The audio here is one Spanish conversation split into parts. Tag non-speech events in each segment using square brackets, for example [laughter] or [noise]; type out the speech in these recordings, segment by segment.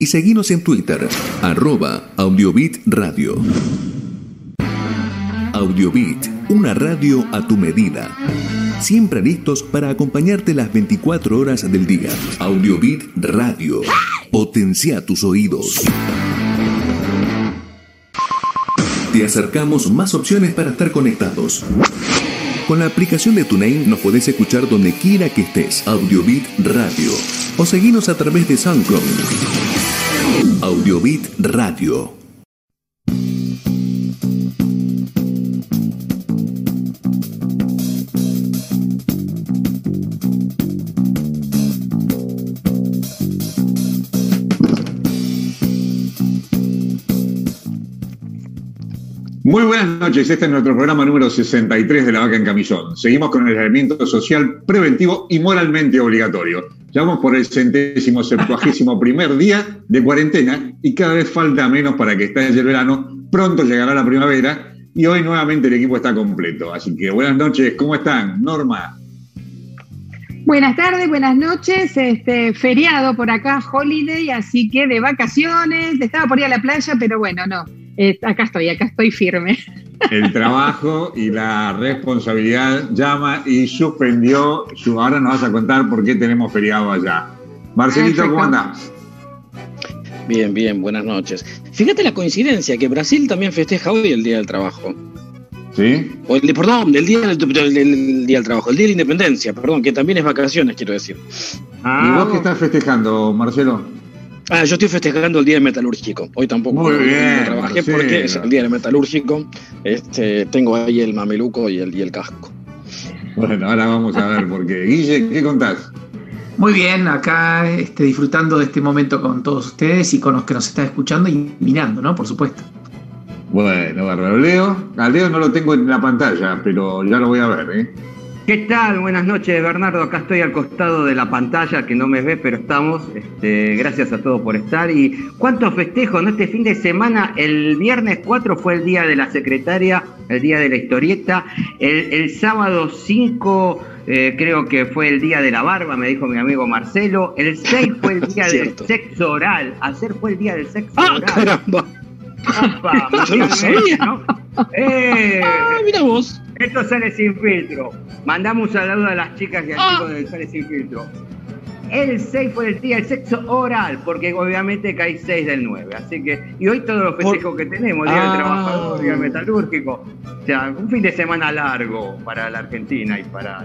y seguimos en Twitter, arroba Audiobit Radio. Audiobit, una radio a tu medida. Siempre listos para acompañarte las 24 horas del día. Audiobit Radio. Potencia tus oídos. Te acercamos más opciones para estar conectados. Con la aplicación de TuneIn nos podés escuchar donde quiera que estés. Audiobit Radio. O seguinos a través de SoundCloud. Audiobit Radio. Muy buenas noches, este es nuestro programa número 63 de La Vaca en Camillón. Seguimos con el aislamiento social preventivo y moralmente obligatorio. Ya vamos por el centésimo septuagésimo primer día de cuarentena y cada vez falta menos para que estalle el verano. Pronto llegará la primavera y hoy nuevamente el equipo está completo. Así que buenas noches, ¿cómo están? Norma. Buenas tardes, buenas noches. Este feriado por acá, holiday, así que de vacaciones. Estaba por ir a la playa, pero bueno, no eh, acá estoy, acá estoy firme. [laughs] El trabajo y la responsabilidad llama y suspendió. Ahora nos vas a contar por qué tenemos feriado allá. Marcelito, ¿cómo andás? Bien, bien, buenas noches. Fíjate la coincidencia que Brasil también festeja hoy el Día del Trabajo. ¿Sí? O el, perdón, del día del, Día del Trabajo, el Día de la Independencia, perdón, que también es vacaciones, quiero decir. ¿Y vos qué estás festejando, Marcelo? Ah, yo estoy festejando el Día del Metalúrgico. Hoy tampoco Muy bien, trabajé porque es el Día del Metalúrgico. Este, tengo ahí el mameluco y el, y el casco. Bueno, ahora vamos a ver por qué. Guille, ¿qué contás? Muy bien, acá este, disfrutando de este momento con todos ustedes y con los que nos están escuchando y mirando, ¿no? Por supuesto. Bueno, bárbaro. Leo, al Leo no lo tengo en la pantalla, pero ya lo voy a ver, ¿eh? ¿Qué tal? Buenas noches, Bernardo. Acá estoy al costado de la pantalla, que no me ve, pero estamos. Este, gracias a todos por estar. Y cuántos festejos, ¿no? Este fin de semana, el viernes 4 fue el día de la secretaria, el día de la historieta. El, sábado 5 eh, creo que fue el día de la barba, me dijo mi amigo Marcelo. El 6 fue el día [laughs] del sexo oral. Ayer fue el día del sexo ¡Ah, oral. caramba! [laughs] Yo lo sabía. ¿no? [laughs] Eh, ah, mira vos. Esto sale sin filtro. Mandamos un saludo a las chicas y al ah. chico del Sale Sin Filtro. El 6 fue el día del sexo oral, porque obviamente cae 6 del 9. Así que, y hoy todos los festejos que tenemos, Día del ah. Trabajador, Día del Metalúrgico. O sea, un fin de semana largo para la Argentina y para.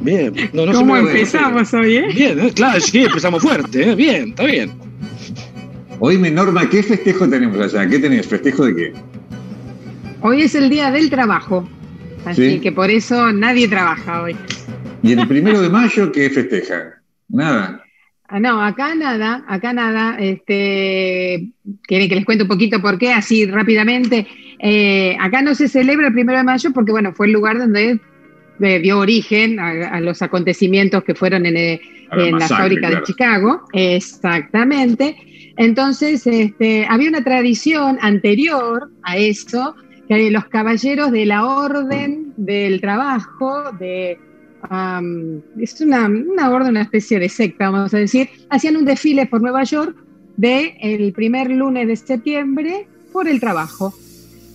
Bien, no, no ¿cómo empezamos hoy? Eh? Bien, eh, claro, sí, empezamos fuerte, eh, bien, está bien. Oíme, Norma, ¿qué festejo tenemos allá? ¿Qué tenés? ¿Festejo de qué? Hoy es el día del trabajo. Así que por eso nadie trabaja hoy. ¿Y el primero de mayo qué festeja? Nada. Ah, no, acá nada, acá nada. Este, quieren que les cuente un poquito por qué, así rápidamente. Eh, acá no se celebra el primero de mayo porque, bueno, fue el lugar donde eh, dio origen a, los acontecimientos que fueron en, eh, la, fábrica de Chicago. Exactamente. Entonces, este, había una tradición anterior a eso que los caballeros de la orden del trabajo, de, es una, una, orden, una especie de secta, vamos a decir, hacían un desfile por Nueva York de el primer lunes de septiembre por el trabajo.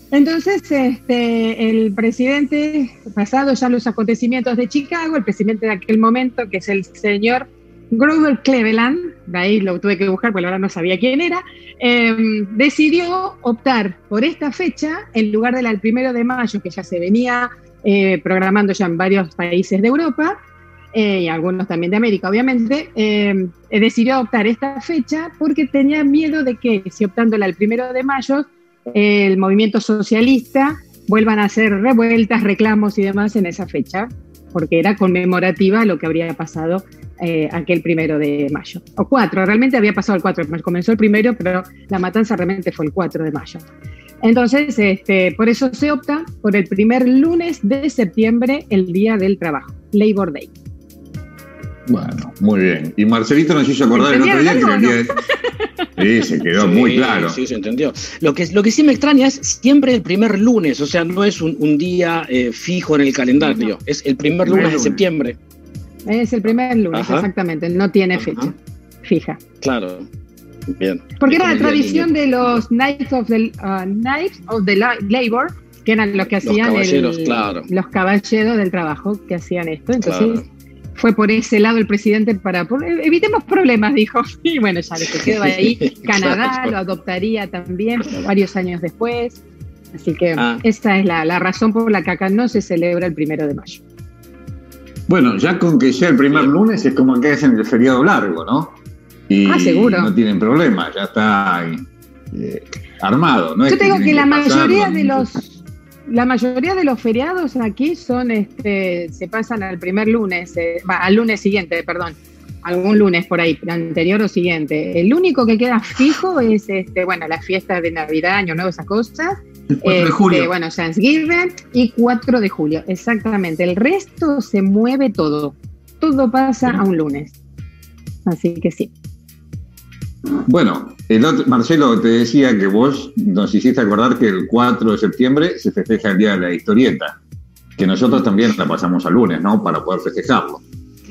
Entonces, este, el presidente, pasado ya los acontecimientos de Chicago, el presidente de aquel momento, que es el señor Grover Cleveland, de ahí lo tuve que buscar porque ahora no sabía quién era, em, decidió optar por esta fecha en lugar del primero de mayo, que ya se venía eh, programando ya en varios países de Europa eh, y algunos también de América, obviamente. Em, eh, decidió optar esta fecha porque tenía miedo de que, si optándola el primero de mayo, el movimiento socialista vuelvan a hacer revueltas, reclamos y demás en esa fecha, porque era conmemorativa lo que habría pasado eh, aquel primero de mayo. O cuatro, realmente había pasado el 4 de mayo. Comenzó el primero, pero la matanza realmente fue el 4 de mayo. Entonces, este, por eso se opta por el primer lunes de septiembre, el Día del Trabajo, Labor Day. Bueno, muy bien. Y Marcelito nos hizo acordar el otro día que el de... Sí, se quedó [laughs] muy claro. Sí, se entendió. Lo que, lo que sí me extraña es siempre el primer lunes, o sea, no es un, día eh, fijo en el calendario, es el primer lunes de septiembre. Es el primer lunes, exactamente, no tiene fecha fija. Claro. Bien. Porque era la tradición de los Knights of the, uh, Knights of the Labor, que eran los que hacían los caballeros, claro. los caballeros del trabajo que hacían esto. Entonces fue por ese lado el presidente para evitemos problemas, [laughs] dijo. Y bueno, ya se quedó ahí. [laughs] Canadá lo adoptaría también varios años después. Así que ah. esa es la, la razón por la que acá no se celebra el primero de mayo. Bueno, ya con que sea el primer lunes es como que hacen el feriado largo, ¿no? Y ah, seguro. No tienen problema, ya está eh, armado. ¿no? Yo tengo que, la mayoría de los la mayoría de los feriados aquí son, este, se pasan al primer lunes, eh, al lunes siguiente, perdón, algún lunes por ahí, anterior o siguiente. El único que queda fijo es, este, bueno, las fiestas de Navidad, Año Nuevo, esas cosas. 4 de este, julio. bueno, Thanksgiving y 4 de julio, exactamente. El resto se mueve todo. Todo pasa a un lunes. Así que sí. Bueno, el otro, Marcelo, te decía que vos nos hiciste acordar que el 4 de septiembre se festeja el Día de la Historieta, que nosotros también la pasamos al lunes, ¿no? Para poder festejarlo.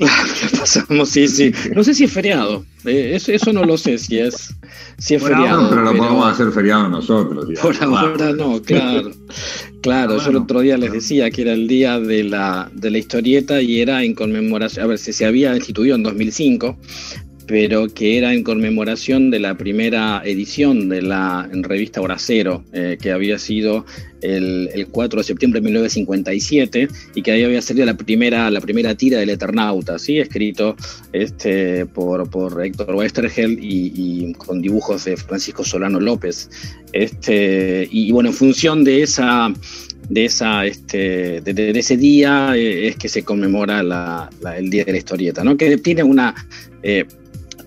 La pasamos, [laughs] sí, sí. No sé si es feriado, eh, eso, no lo sé si es, si es feriado. pero lo podemos hacer feriado nosotros. Por ahora no, claro. Claro, yo el otro día les decía que era el día de la, de la historieta y era en conmemoración, a ver, si se había instituido en 2005, pero que era en conmemoración de la primera edición de la revista Horacero, eh, que había sido el, 4 de septiembre de 1957 y que ahí había salido la primera, la primera tira del Eternauta, ¿sí? escrito este, por, por Héctor Westergel y, con dibujos de Francisco Solano López. Este, y, bueno, en función de esa de, esa, este, de, ese día eh, es que se conmemora el Día de la Historieta, ¿no? que tiene una eh,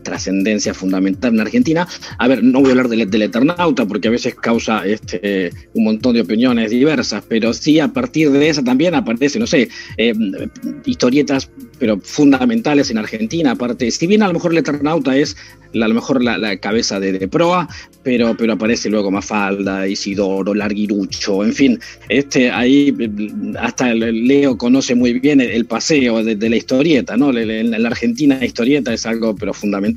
trascendencia fundamental en Argentina. A ver, no voy a hablar del, Eternauta porque a veces causa este, un montón de opiniones diversas, pero sí a partir de esa también aparece, no sé, eh, historietas pero fundamentales en Argentina, aparte, si bien a lo mejor el Eternauta es a lo mejor la, cabeza de, proa, pero, pero aparece luego Mafalda, Isidoro, Larguirucho, en fin, este ahí hasta Leo conoce muy bien el, paseo de, la historieta, ¿no? En la Argentina la historieta es algo pero fundamental.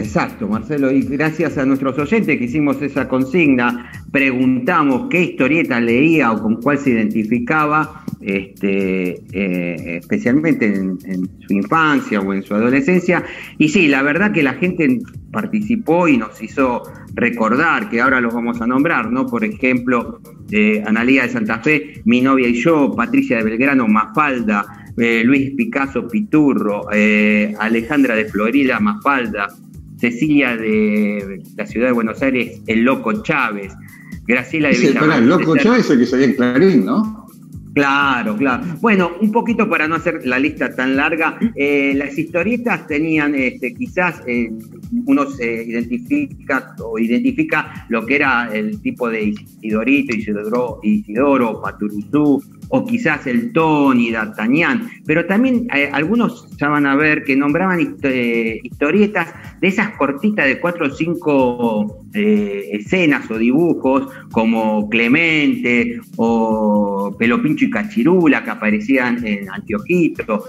Exacto, Marcelo, y gracias a nuestros oyentes que hicimos esa consigna, preguntamos qué historieta leía o con cuál se identificaba, este, eh, especialmente en, su infancia o en su adolescencia. Y sí, la verdad que la gente participó y nos hizo recordar, que ahora los vamos a nombrar, ¿no? Por ejemplo, eh, Analía de Santa Fe, Mi novia y yo, Patricia de Belgrano, Mafalda, eh, Luis Picasso Piturro, Alejandra de Florida, Mafalda, Cecilia de la ciudad de Buenos Aires, el Loco Chávez, Graciela de Villamar. el Loco Chávez es el que salía en Clarín, ¿no? Claro, claro. Bueno, un poquito para no hacer la lista tan larga, eh, las historietas tenían, este, quizás eh, uno se identifica o identifica lo que era el tipo de Isidorito, Isidoro, Isidoro, Paturuzú, o quizás el Tony, D'Artagnan, pero también eh, algunos ya van a ver que nombraban historietas de esas cortitas de cuatro o cinco escenas o dibujos, como Clemente o Pelopincho y Cachirula que aparecían en Antiojito.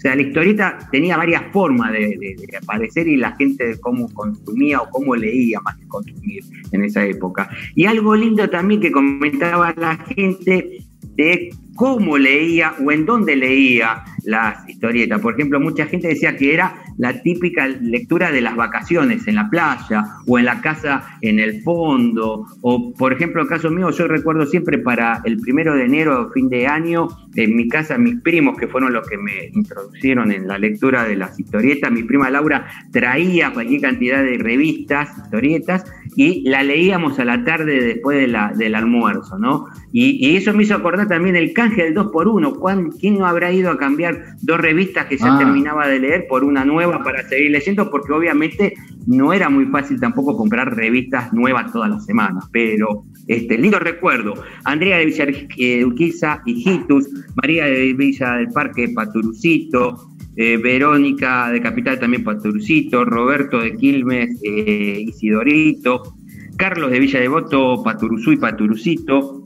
O sea, la historieta tenía varias formas de, aparecer y la gente cómo consumía o cómo leía más que consumir en esa época. Y algo lindo también que comentaba la gente de cómo leía o en dónde leía las historietas. Por ejemplo, mucha gente decía que era la típica lectura de las vacaciones en la playa o en la casa en el fondo. O, por ejemplo, el caso mío, yo recuerdo siempre para el primero de enero, fin de año, en mi casa, mis primos, que fueron los que me introducieron en la lectura de las historietas, mi prima Laura traía cualquier cantidad de revistas, historietas, y la leíamos a la tarde después de la, del almuerzo, ¿no? Y, eso me hizo acordar también el canje del 2 por 1 ¿Quién no habrá ido a cambiar dos revistas que ya ah. terminaba de leer por una nueva para seguir leyendo? Porque obviamente no era muy fácil tampoco comprar revistas nuevas todas las semanas, pero este, lindo recuerdo. Andrea de Villarquiza, Hijitus, María de Villa del Parque, Paturucito, eh, Verónica de Capital también Paturucito, Roberto de Quilmes, eh, Isidorito, Carlos de Villa Devoto, Paturuzú y Paturucito,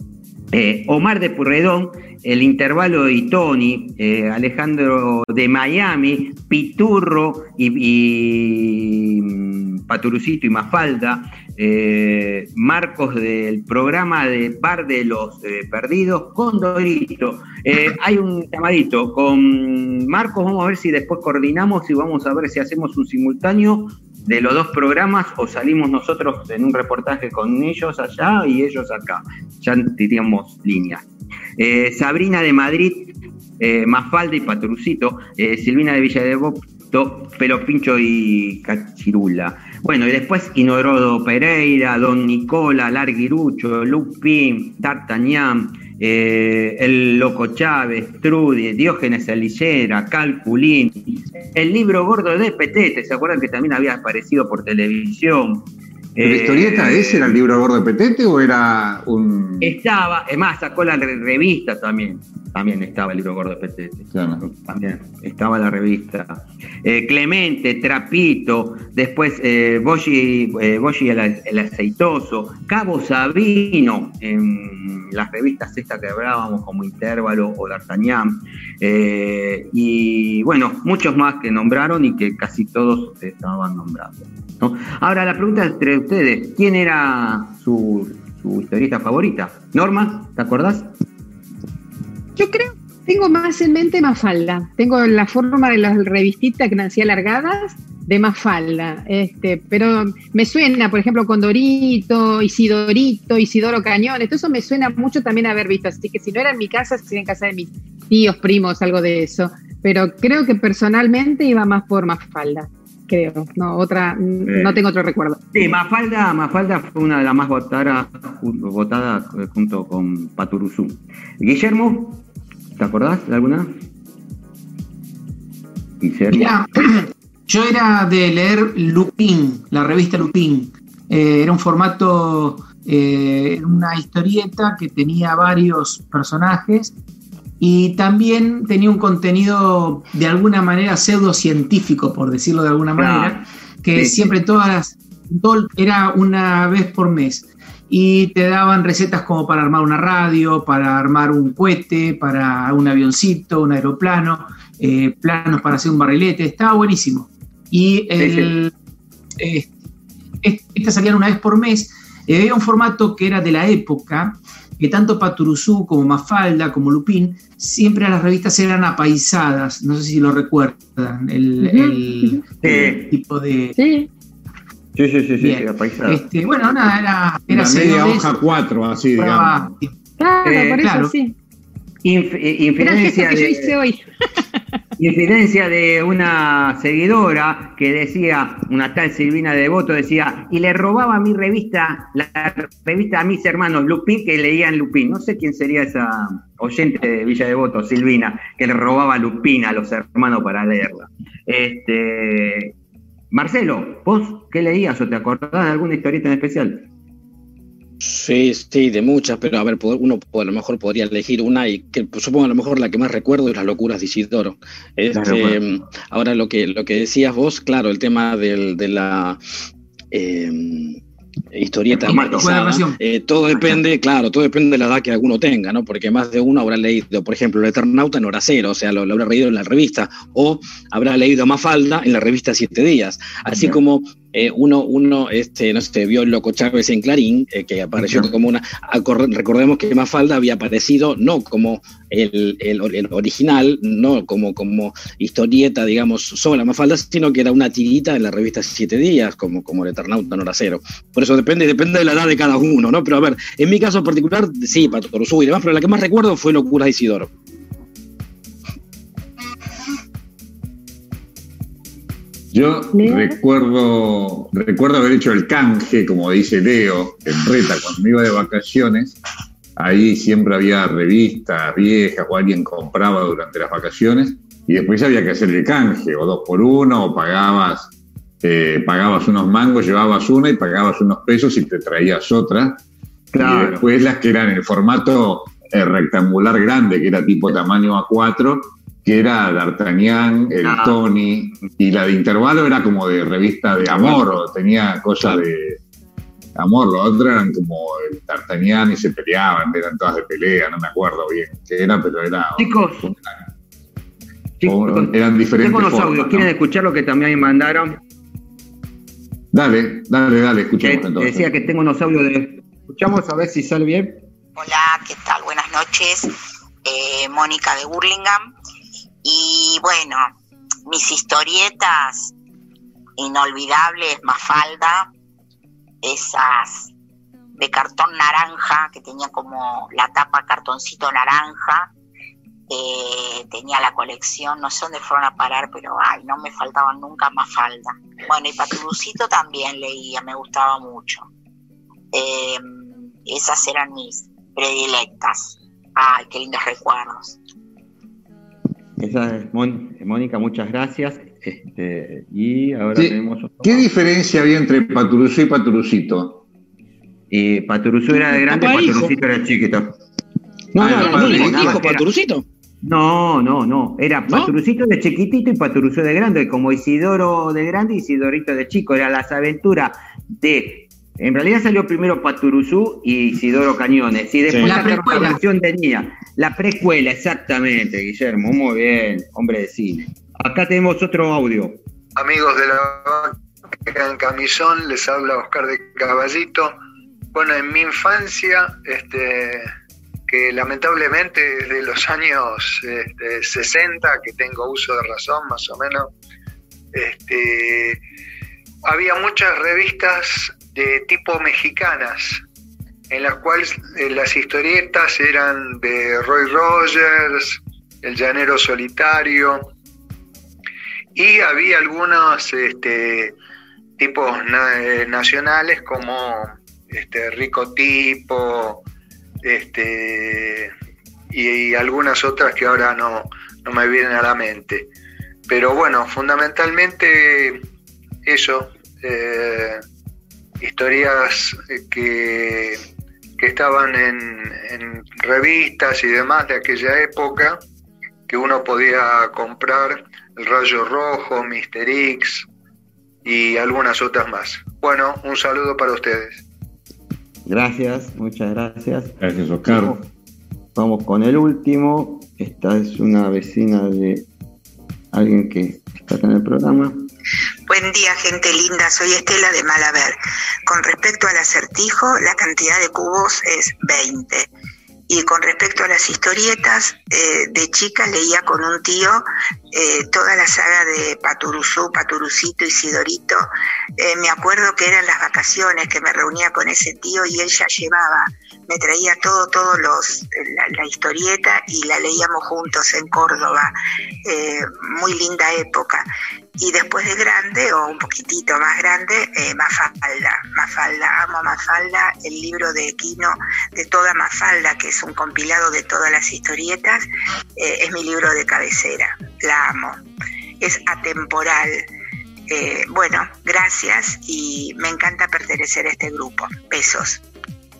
eh, Omar de Purredón, El Intervalo y Tony, eh, Alejandro de Miami, Piturro y, mm, Paturucito y Mafalda, eh, Marcos del programa de Bar de los Perdidos, Condorito. hay un llamadito con Marcos, vamos a ver si después coordinamos y vamos a ver si hacemos un simultáneo de los dos programas o salimos nosotros en un reportaje con ellos allá y ellos acá. Ya diríamos líneas. Eh, Sabrina de Madrid, eh, Mafalda y Patrucito, eh, Silvina de Villa de Bopto, Pelo Pincho y Cachirula. Bueno, y después Inorodo Pereira, Don Nicola, Larguirucho, Lupín, D'Artagnan, eh, el Loco Chávez, Trudy, Diógenes Elillera, Calculín, el libro gordo de Petete, ¿se acuerdan que también había aparecido por televisión? ¿La historieta eh, ese era el libro gordo de Petete o era un...? Estaba, es más, sacó la revista también también estaba el libro gordo de Petete. También estaba la revista. Eh, Clemente, Trapito, después eh, eh el, Aceitoso, Cabo Sabino, en las revistas estas que hablábamos como Intervalo o D'Artagnan, y bueno, muchos más que nombraron y que casi todos estaban nombrados. Ahora la pregunta entre ustedes, ¿quién era su, su historieta favorita? Norma, ¿te acordás? Yo creo, tengo más en mente Mafalda. Tengo la forma de las revistitas que nacían alargadas de Mafalda. Este, pero me suena, por ejemplo, Condorito, Isidorito, Isidoro Cañón. Todo eso me suena mucho también haber visto. Así que si no era en mi casa, sería en casa de mis tíos, primos, algo de eso. Pero creo que personalmente iba más por Mafalda creo. No, otra, no tengo otro recuerdo. Sí, Mafalda, Mafalda fue una de las más votadas, votadas eh, junto con Paturuzú. Guillermo, ¿te acordás de alguna? Guillermo. [clears throat] yo era de leer Lupin, la revista Lupin. Eh, era un formato, eh, una historieta que tenía varios personajes y también tenía un contenido de alguna manera pseudocientífico, por decirlo de alguna manera, que siempre todas las, todo era una vez por mes. Y te daban recetas como para armar una radio, para armar un cohete, para un avioncito, un aeroplano, eh, planos para hacer un barrilete, estaba buenísimo. Y el, estas salían una vez por mes. Eh, había un formato que era de la época, que tanto Paturuzú como Mafalda como Lupín, siempre las revistas eran apaisadas, no sé si lo recuerdan, el, tipo de... Sí. Sí, sí, sí, sí, Este, bueno, nada, era, era media hoja 4, así, digamos. Claro, eh, por eso sí. Inf inferencia que yo hice hoy. [laughs] Infidencia de una seguidora que decía, una tal Silvina Devoto decía, y le robaba mi revista, la revista a mis hermanos Lupín, que leían Lupín. No sé quién sería esa oyente de Villa Devoto, Silvina, que le robaba Lupín a los hermanos para leerla. Este, Marcelo, ¿vos qué leías o te acordás de alguna historieta en especial? Sí, sí, de muchas, pero a ver, uno a lo mejor podría elegir una y que supongo a lo mejor la que más recuerdo es las locuras de Isidoro. Este, ahora lo que, lo que decías vos, claro, el tema del, de la eh, historieta eh, todo depende, claro, todo depende de la edad que alguno tenga, ¿no? Porque más de uno habrá leído, por ejemplo, el Eternauta en hora cero, o sea, lo, habrá leído en la revista, o habrá leído Mafalda en la revista Siete Días. Así como eh, uno, uno este, no sé, vio el Loco Chávez en Clarín, eh, que apareció como una. Recordemos que Mafalda había aparecido no como el, original, no como, como historieta, digamos, sobre la Mafalda, sino que era una tirita en la revista Siete Días, como, como el Eternauta en hora cero. Por eso depende, depende de la edad de cada uno, ¿no? Pero a ver, en mi caso en particular, sí, Pato y demás, pero la que más recuerdo fue Locura de Isidoro. Yo recuerdo, recuerdo haber hecho el canje, como dice Leo, en Reta, cuando me iba de vacaciones. Ahí siempre había revistas viejas o alguien compraba durante las vacaciones y después había que hacer el canje, o dos por uno, o pagabas, eh, pagabas unos mangos, llevabas una y pagabas unos pesos y te traías otra. Y después las que eran en el formato eh, rectangular grande, que era tipo tamaño A4, que era D'Artagnan, el ah. Tony, y la de intervalo era como de revista de amor, o tenía cosas de, amor, los otros eran como el D'Artagnan y se peleaban, eran todas de pelea, no me acuerdo bien qué era, pero era. Chicos, eran diferentes. Tengo unos audios, ¿quieren escuchar lo que también me mandaron? Dale, dale, dale, escuchemos entonces. Decía que tengo unos audios de. Escuchamos a ver si sale bien. Hola, ¿qué tal? Buenas noches. Eh, Mónica de Burlingame. Y bueno, mis historietas inolvidables, Mafalda, esas de cartón naranja, que tenía como la tapa cartoncito naranja, eh, tenía la colección, no sé dónde fueron a parar, pero ay, no me faltaban nunca Mafalda. Bueno, y Paturucito [laughs] también leía, me gustaba mucho. Eh, esas eran mis predilectas. Ay, qué lindos recuerdos. Esa es Mónica, muchas gracias. Este, y ahora tenemos ¿Qué diferencia había entre Paturuzú y Paturucito? Y Paturuzú era de grande, Paturucito era chiquito. No, no, no, no, Paturucito. No, no, no. Era Paturucito de chiquitito y Paturuzú de grande, como Isidoro de grande y Isidorito de chico. Era las aventuras de en realidad salió primero Paturuzú y Isidoro Cañones. Y después la, versión tenía. La precuela, exactamente, Guillermo. Muy bien, hombre de cine. Acá tenemos otro audio. Amigos de la en camisón, les habla Oscar de Caballito. Bueno, en mi infancia, este, que lamentablemente desde los años 60, este, que tengo uso de razón más o menos, este, había muchas revistas de tipo mexicanas, en las cuales eh, las historietas eran de Roy Rogers, El Llanero Solitario, y había algunos este, tipos eh, nacionales como este, Rico Tipo, este, y, algunas otras que ahora no, no me vienen a la mente. Pero bueno, fundamentalmente eso. Eh, historias eh, que, que estaban en, revistas y demás de aquella época, que uno podía comprar, El Rayo Rojo, Mister X y algunas otras más. Bueno, un saludo para ustedes. Gracias, muchas gracias. Gracias, Oscar. Vamos con el último. Esta es una vecina de alguien que está en el programa. Buen día, gente linda. Soy Estela de Malaver. Con respecto al acertijo, la cantidad de cubos es 20. Y con respecto a las historietas, eh, de chica leía con un tío eh, toda la saga de Paturuzú, Paturucito y Sidorito. Eh, me acuerdo que eran las vacaciones que me reunía con ese tío y él ya llevaba, me traía todo, todos los, la, historieta y la leíamos juntos en Córdoba. muy linda época y después de grande o un poquitito más grande, eh, Mafalda. Mafalda, amo Mafalda, el libro de Quino de toda Mafalda, que es un compilado de todas las historietas, eh, es mi libro de cabecera, la amo. Es atemporal. Eh, bueno, gracias y me encanta pertenecer a este grupo. Besos.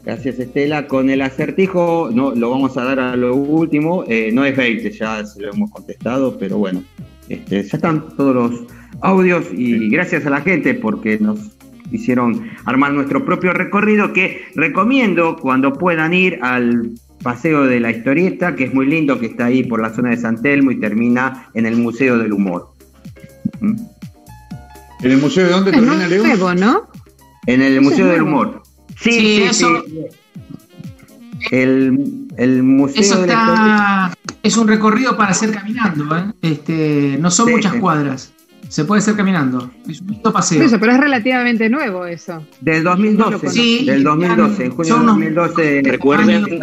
Gracias Estela. Con el acertijo, no, lo vamos a dar a lo último. no es 20, ya se lo hemos contestado, pero bueno, este, ya están todos los audios y gracias a la gente porque nos hicieron armar nuestro propio recorrido que recomiendo cuando puedan ir al Paseo de la Historieta, que es muy lindo, que está ahí por la zona de San Telmo y termina en el Museo del Humor. ¿En el Museo de dónde termina, Leo? ¿no? En el Museo del Humor. Sí, sí, eso. El, el Museo la Historieta es un recorrido para hacer caminando, ¿eh? este, no son muchas cuadras. Se puede hacer caminando. Es un lindo paseo. Eso, pero es relativamente nuevo eso. Del 2012. Sí, del 2012. En junio del 2012. Recuerden,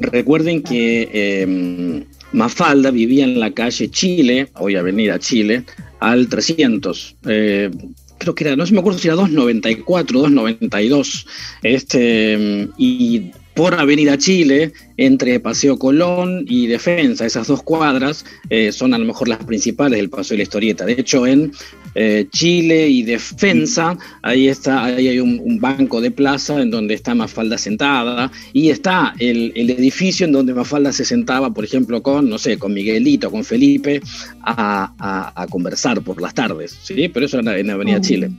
recuerden que eh, Mafalda vivía en la calle Chile, hoy Avenida Chile, al 300. Eh, creo que era, no sé, me acuerdo si era 294, 292. Este, y por Avenida Chile, entre Paseo Colón y Defensa. Esas dos cuadras eh, son a lo mejor las principales del Paseo de la Historieta. De hecho, en eh, Chile y Defensa, ahí está, ahí hay un, banco de plaza en donde está Mafalda sentada y está el, edificio en donde Mafalda se sentaba, por ejemplo, con, no sé, con Miguelito, con Felipe, a, conversar por las tardes, ¿sí? Pero eso era en Avenida Chile.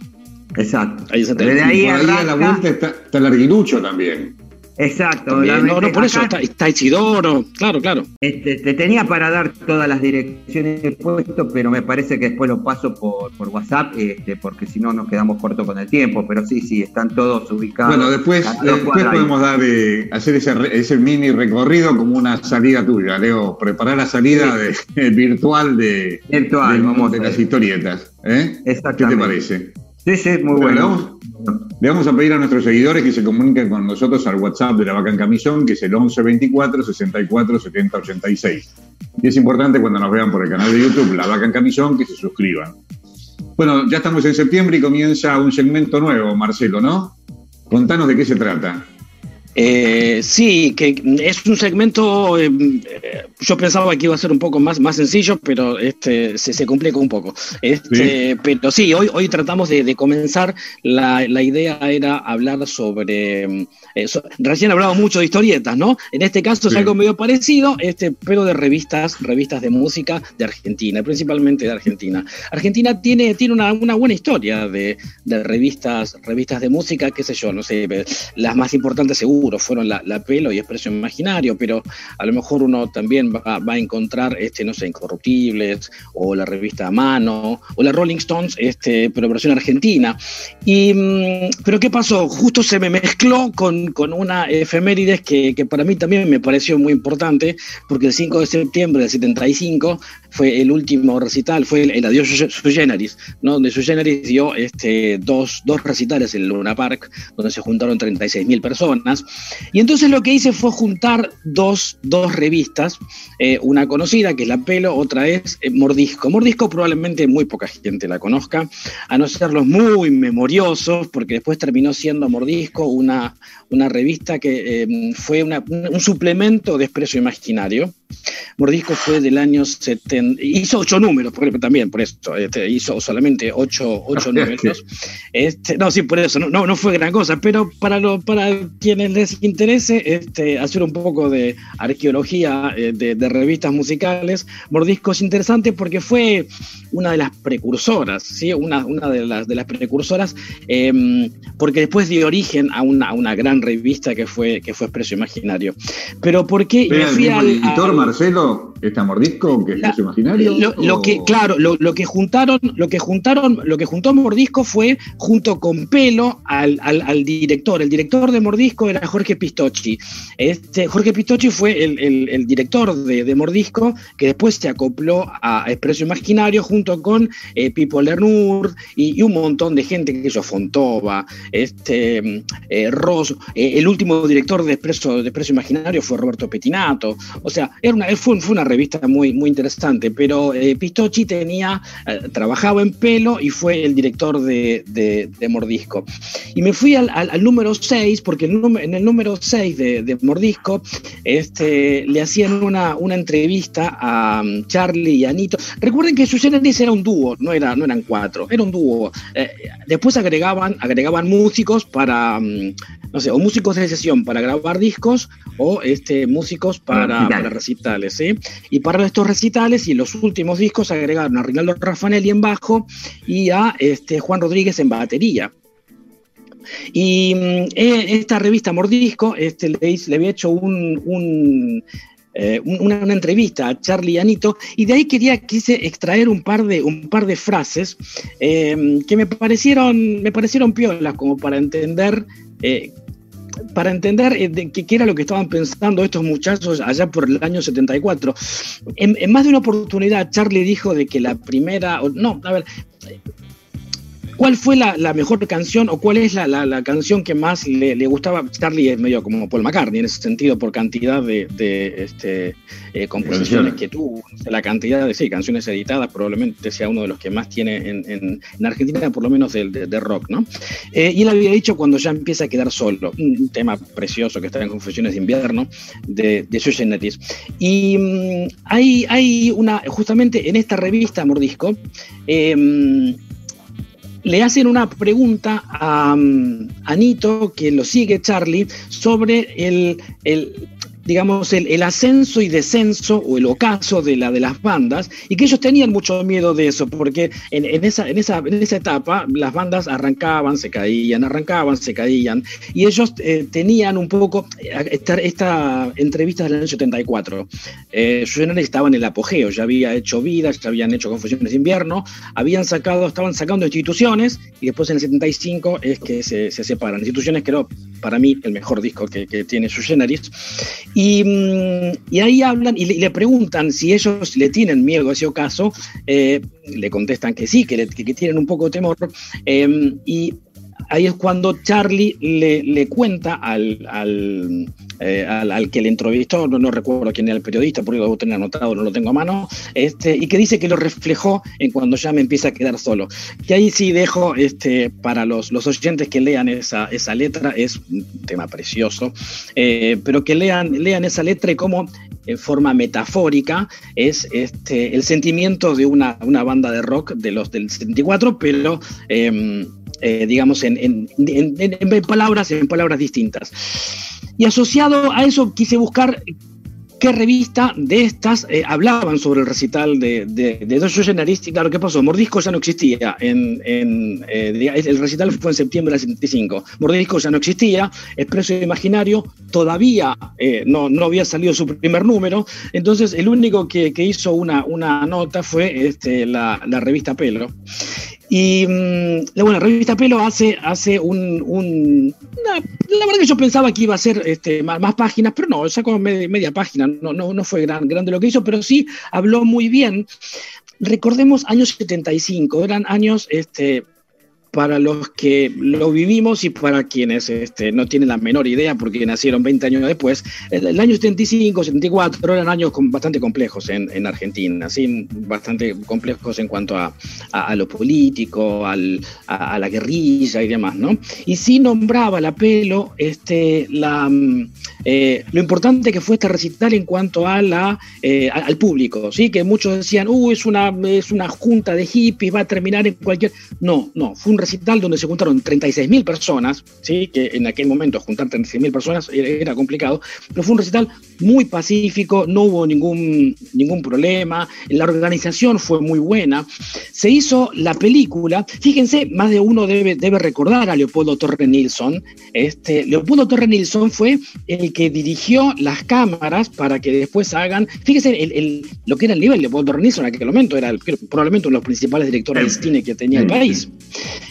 Exacto. Ahí se Desde ahí, a la vuelta está, está también. Exacto. no, no, por eso está, Isidoro, claro, claro. Este, te tenía para dar todas las direcciones de puesto, pero me parece que después lo paso por, por WhatsApp, este, porque si no nos quedamos cortos con el tiempo, pero sí, sí, están todos ubicados. Bueno, después, después podemos dar, eh, hacer ese, ese, mini recorrido como una salida tuya, Leo, preparar la salida [laughs] de, virtual de, virtual, vamos de las historietas. ¿eh? ¿Qué te parece? Sí, sí, muy bueno. Le vamos a pedir a nuestros seguidores que se comuniquen con nosotros al WhatsApp de la Vaca en Camisón, que es el 11 24 64 70 86. Y es importante cuando nos vean por el canal de YouTube, La Vaca en Camisón, que se suscriban. Bueno, ya estamos en septiembre y comienza un segmento nuevo, Marcelo, ¿no? Contanos de qué se trata. Eh, sí, que es un segmento, eh, yo pensaba que iba a ser un poco más, más sencillo, pero este, se, se complica un poco. Este, Pero sí, hoy, hoy tratamos de, comenzar, la, la, idea era hablar sobre, eh, recién hablado mucho de historietas, ¿no? En este caso es algo medio parecido, este, pero de revistas, revistas de música de Argentina, principalmente de Argentina. Argentina tiene, tiene una, una buena historia de, de revistas, revistas de música, qué sé yo, no sé, las más importantes seguro fueron la, pelo y expresión imaginario, pero a lo mejor uno también va, a encontrar, este, no sé, Incorruptibles, o la revista Mano, o la Rolling Stones, este, pero versión argentina. Y, mm, pero ¿qué pasó? Justo se me mezcló con, una efemérides que, que para mí también me pareció muy importante, porque el 5 de septiembre del 75 fue el último recital, fue el, adiós Sui Generis, ¿no? donde Sui Generis dio este, dos, dos recitales en Luna Park, donde se juntaron 36.000 personas. Y entonces lo que hice fue juntar dos, dos revistas, eh, una conocida que es La Pelo, otra es eh, Mordisco. Mordisco probablemente muy poca gente la conozca, a no ser los muy memoriosos, porque después terminó siendo Mordisco una, una revista que eh, fue un suplemento de Expreso Imaginario. Mordisco fue del año 70, hizo ocho números, también por esto, este, hizo solamente ocho, ocho [laughs] números. Este, no, sí, por eso, no, no, fue gran cosa, pero para, lo, para quienes les interese este, hacer un poco de arqueología eh, de, revistas musicales, Mordisco es interesante porque fue una de las precursoras, ¿sí? una, una de, las, de las precursoras, em, porque después dio origen a una, una gran revista que fue, que fue Expreso Imaginario. Pero ¿por qué? Marcelo, está Mordisco, que es imaginario? Lo, que, claro, lo, que juntaron, lo que juntaron, lo que juntó Mordisco fue junto con Pelo al, director. El director de Mordisco era Jorge Pistocchi. Este, Jorge Pistocchi fue el, director de, Mordisco, que después se acopló a Expreso Imaginario junto con eh, Pipo Lernur y, un montón de gente, que yo, Fontova, este, eh, Ross, eh, el último director de Expreso, de Expreso Imaginario fue Roberto Petinato. O sea, una, fue, una revista muy, muy interesante, pero eh, Pistocchi tenía, eh, trabajaba en pelo y fue el director de, Mordisco. Y me fui al, número 6, porque en el número 6 de, Mordisco este, le hacían una, una entrevista a um, Charlie y Anito. Recuerden que Suceneris era un dúo, no, era, no eran cuatro, era un dúo. Eh, después agregaban, agregaban músicos para, um, no sé, o músicos de sesión para grabar discos o este, músicos para, para recitales. ¿sí? Y para estos recitales y los últimos discos agregaron a Rinaldo Raffanelli en bajo y a este, Juan Rodríguez en batería. Y mm, eh, esta revista Mordisco este, le, había hecho eh, una, entrevista a Charlie Anito y de ahí quería quise extraer un par de un par de frases eh, que me parecieron me parecieron piolas como para entender para entender eh, qué era lo que estaban pensando estos muchachos allá por el año 74. En, más de una oportunidad, Charlie dijo de que la primera, no, a ver, ¿Cuál fue la, mejor canción o cuál es la, canción que más le, gustaba? Charlie es medio como Paul McCartney en ese sentido por cantidad de, este, eh, composiciones que tuvo. La cantidad de sí, canciones editadas probablemente sea uno de los que más tiene en, Argentina, por lo menos de, de rock, ¿no? Eh, y él había dicho cuando ya empieza a quedar solo, un tema precioso que está en Confesiones de Invierno de, de Sui Y mm, hay, hay una, justamente en esta revista Mordisco, eh, le hacen una pregunta a, Anito, que lo sigue Charlie, sobre el, digamos, el, ascenso y descenso o el ocaso de, la, de las bandas y que ellos tenían mucho miedo de eso, porque en, esa, en, esa, en esa etapa las bandas arrancaban, se caían, arrancaban, se caían y ellos eh, tenían un poco esta, esta entrevista del año 74. Eh, estaba en el apogeo, ya había hecho vida, ya habían hecho Confusiones de Invierno, habían sacado, estaban sacando instituciones y después en el 75 es que se, se separan. Instituciones creo, para mí, el mejor disco que, que tiene su Generis. Y, mm, y, ahí hablan y le, preguntan si ellos le tienen miedo a ese ocaso. Eh, le contestan que sí, que, que, tienen un poco de temor. Eh, y ahí es cuando Charlie le, cuenta al, al, eh, al, que le entrevistó, no, no, recuerdo quién era el periodista, porque lo debo tener anotado, no lo tengo a mano, este, y que dice que lo reflejó en cuando ya me empieza a quedar solo. Que ahí sí dejo este, para los, los oyentes que lean esa, esa letra, es un tema precioso, eh, pero que lean, lean esa letra y cómo en forma metafórica es este, el sentimiento de una, una banda de rock de los del 74, pero... Eh, eh, digamos, en, en, palabras, en palabras distintas. Y asociado a eso quise buscar qué revista de estas eh, hablaban sobre el recital de, de, de Dos Y claro, ¿qué pasó? Mordisco ya no existía. En, en eh, el recital fue en septiembre del 75. Mordisco ya no existía. Expreso Imaginario todavía no, no había salido su primer número. Entonces, el único que, que hizo una, una nota fue este, la, la revista Pelo. Y mm, bueno, revista Pelo hace, hace un, la verdad que yo pensaba que iba a ser este, más, páginas, pero no, sacó media, media página, no, no, no fue gran, grande lo que hizo, pero sí habló muy bien. Recordemos años 75, eran años este, para los que lo vivimos y para quienes este, no tienen la menor idea porque nacieron 20 años después, el, año 75, 74 eran años bastante complejos en, en Argentina, ¿sí? bastante complejos en cuanto a, lo político, al, a, la guerrilla y demás, ¿no? Y sí nombraba la pelo este, la, eh, lo importante que fue este recital en cuanto a la, eh, al público, ¿sí? que muchos decían, uh, es una, es una junta de hippies, va a terminar en cualquier... No, no, fue un recital donde se juntaron 36.000 personas, ¿sí? que en aquel momento juntar 36.000 personas era, complicado, pero fue un recital muy pacífico, no hubo ningún, ningún problema, la organización fue muy buena. Se hizo la película, fíjense, más de uno debe, debe recordar a Leopoldo Torre Nilsson. Este, Leopoldo Torre Nilsson fue el que dirigió las cámaras para que después hagan, fíjense, el, lo que era el nivel de Leopoldo Torre Nilsson en aquel momento, era probablemente uno de los principales directores de cine que tenía el país.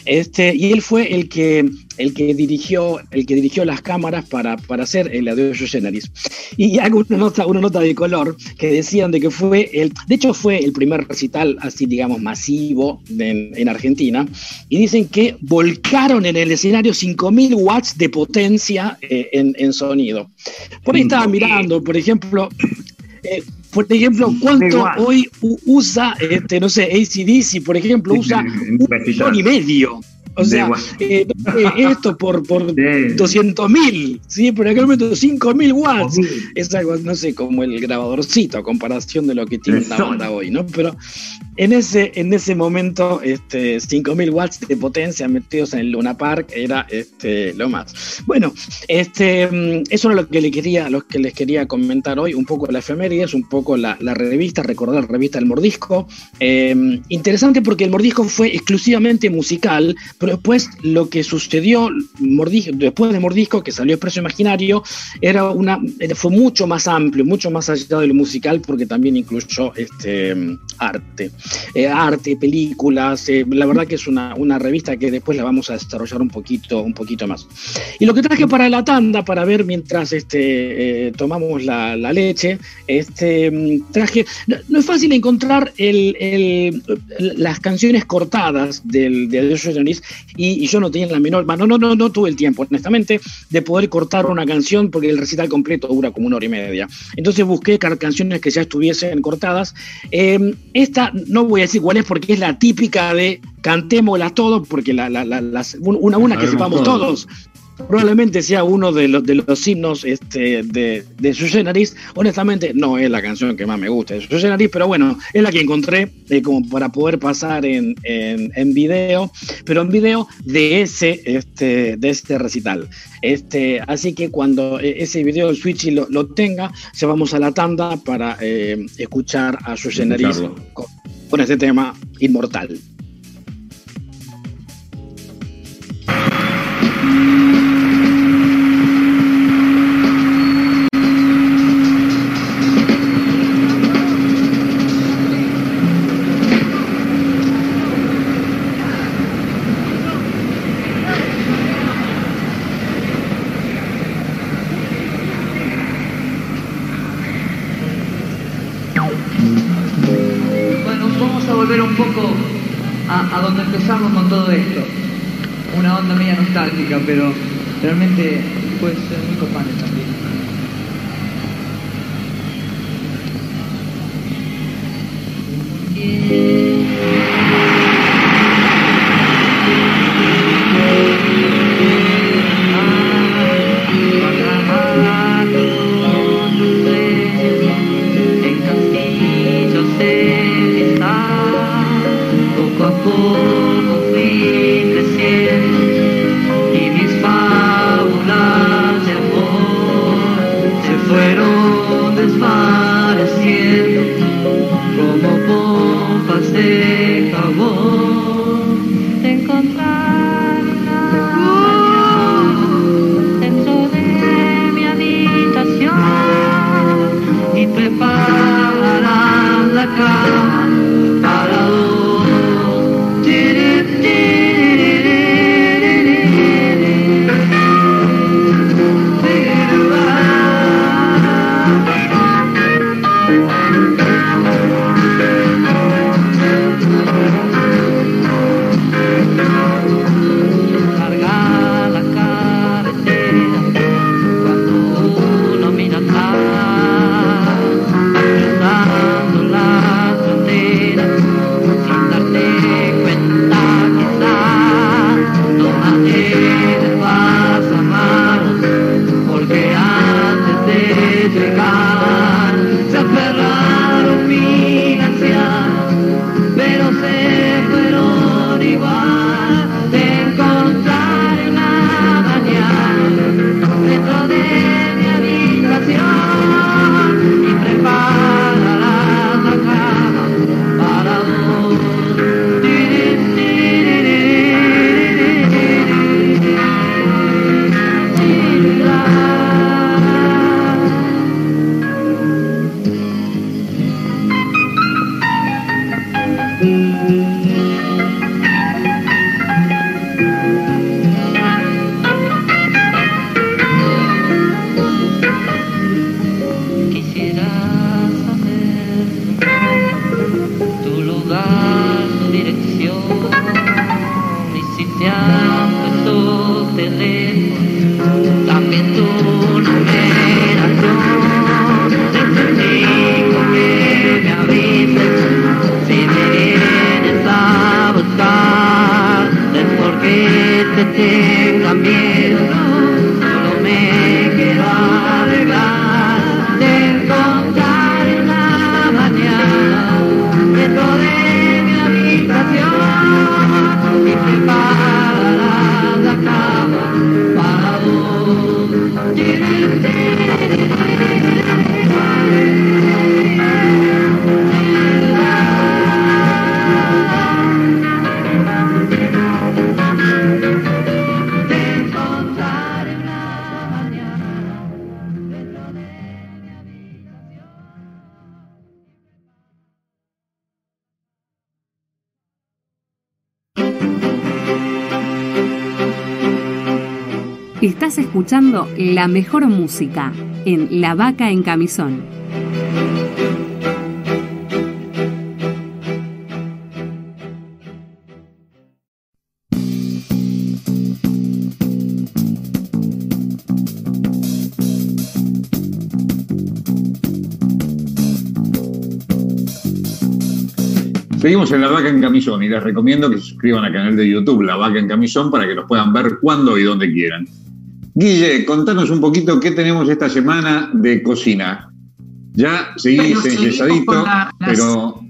Este, y él fue el que, el que, dirigió, el que dirigió las cámaras para, para hacer el Adiós Generis. Y hago una nota, una nota de color que decían de que fue el, de hecho fue el primer recital así, digamos, masivo en, Argentina. Y dicen que volcaron en el escenario 5.000 watts de potencia eh, en, sonido. Por ahí estaba mirando, por ejemplo, eh, por ejemplo, ¿cuánto hoy usa, este, no sé, ACDC, por ejemplo, usa un y medio? O sea, eh, eh, esto por, por 200 mil, ¿sí? Por aquel momento 5 mil watts. Es algo, no sé, como el grabadorcito a comparación de lo que tiene la banda hoy, ¿no? Pero en ese, en ese momento, este, 5.000 watts de potencia metidos en el Luna Park era este, lo más. Bueno, este, mm, eso era lo que, le quería, lo que les quería comentar hoy, un poco la efemérides, un poco la, la revista, recordar la revista El Mordisco. Eh, interesante porque el Mordisco fue exclusivamente musical, pero después lo que sucedió Mordisco, después de Mordisco, que salió Expreso Imaginario, era una, fue mucho más amplio, mucho más allá de lo musical, porque también incluyó este, arte. Eh, arte, películas. Eh, la verdad que es una, una, revista que después la vamos a desarrollar un poquito, un poquito más. Y lo que traje para la tanda, para ver mientras este, eh, tomamos la, leche, este, mm, traje. No, es fácil encontrar el, el, las canciones cortadas del, de y, y, yo no tenía la menor. No, no, no, no tuve el tiempo, honestamente, de poder cortar una canción porque el recital completo dura como una hora y media. Entonces busqué canciones que ya estuviesen cortadas. esta no voy a decir cuál es porque es la típica de cantémosla todos, porque la, la, una, una que sepamos todos. Probablemente sea uno de los, de los himnos este, de, de Generis. Honestamente, no es la canción que más me gusta de Generis, pero bueno, es la que encontré eh, como para poder pasar en, en, video, pero en video de ese, este, de este recital. Este, así que cuando eh, ese video el Switch lo, lo tenga, se vamos a la tanda para eh, escuchar a Generis con, con este tema inmortal. Realmente muy escuchando la mejor música en La Vaca en Camisón. Seguimos en La Vaca en Camisón y les recomiendo que se suscriban al canal de YouTube La Vaca en Camisón para que los puedan ver cuando y donde quieran. Guille, contanos un poquito qué tenemos esta semana de cocina. Ya seguís Bueno, en seguimos yesadito, con la- las- pero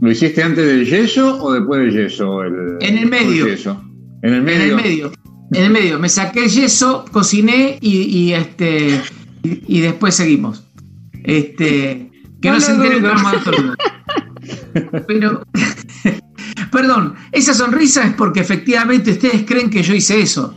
¿lo hiciste antes del yeso o después del yeso? El, En el medio. yeso? En el medio. En el medio. En el medio. Me saqué el yeso, cociné y, y, este y, y después seguimos. Este que no, No se lo enteren que vamos a estornudar. [laughs] Pero [laughs] perdón, esa sonrisa es porque efectivamente ustedes creen que yo hice eso.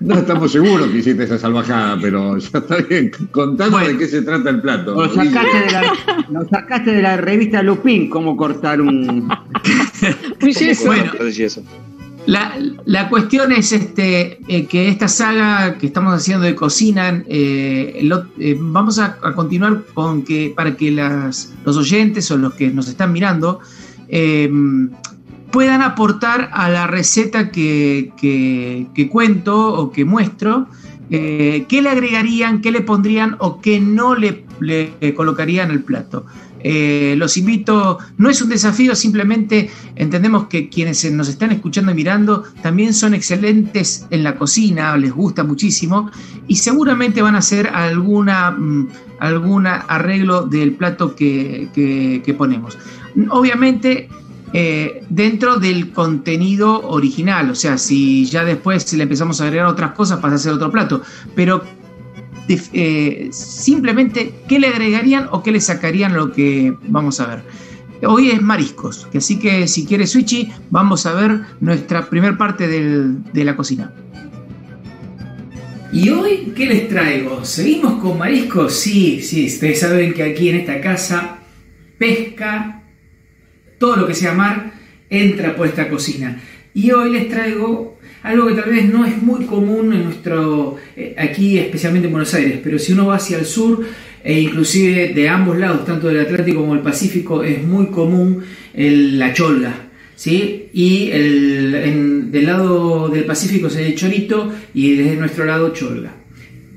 No estamos seguros que hiciste esa salvajada, pero ya está bien. Contanos Bueno. de qué se trata el plato. Lo sacaste, de la, lo sacaste de la revista Lupín, cómo cortar un. [laughs] Un yeso. Bueno. La, la cuestión es este eh, que esta saga que estamos haciendo de cocina, eh, lo- eh, vamos a, a continuar con que para que las, los oyentes o los que nos están mirando eh, puedan aportar a la receta que, que- cuento o que muestro, eh, qué le agregarían, qué le pondrían o qué no le, colocarían al plato. Eh, los invito, no es un desafío, simplemente entendemos que quienes nos están escuchando y mirando también son excelentes en la cocina, les gusta muchísimo y seguramente van a hacer alguna, mm, algún arreglo del plato que- que ponemos. Obviamente eh, dentro del contenido original, o sea, si ya después le empezamos a agregar otras cosas pasa a ser otro plato, pero eh, simplemente qué le agregarían o qué le sacarían lo que vamos a ver. Hoy es mariscos, así que si quiere Switchy, vamos a ver nuestra primer parte de la cocina. ¿Y hoy qué les traigo? ¿Seguimos con mariscos? Sí, sí, ustedes saben que aquí en esta casa pesca, todo lo que sea mar, entra por esta cocina. Y hoy les traigo algo que tal vez no es muy común en nuestro, eh, aquí especialmente en Buenos Aires, pero si uno va hacia el sur, e inclusive de ambos lados, tanto del Atlántico como del Pacífico, es muy común la cholga. ¿Sí? Y el- en- del lado del Pacífico se dice chorito y desde nuestro lado cholga.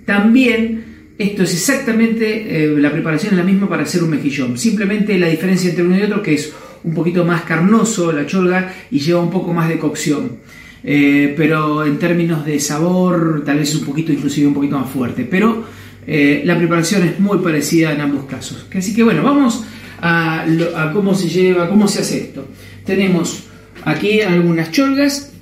También esto es exactamente, eh, la preparación es la misma para hacer un mejillón. Simplemente la diferencia entre uno y otro que es un poquito más carnoso la cholga y lleva un poco más de cocción. Eh, pero en términos de sabor tal vez un poquito, inclusive un poquito más fuerte. Pero eh, la preparación es muy parecida en ambos casos. Así que bueno, vamos a cómo se lleva, cómo se hace esto. Tenemos aquí algunas cholgas,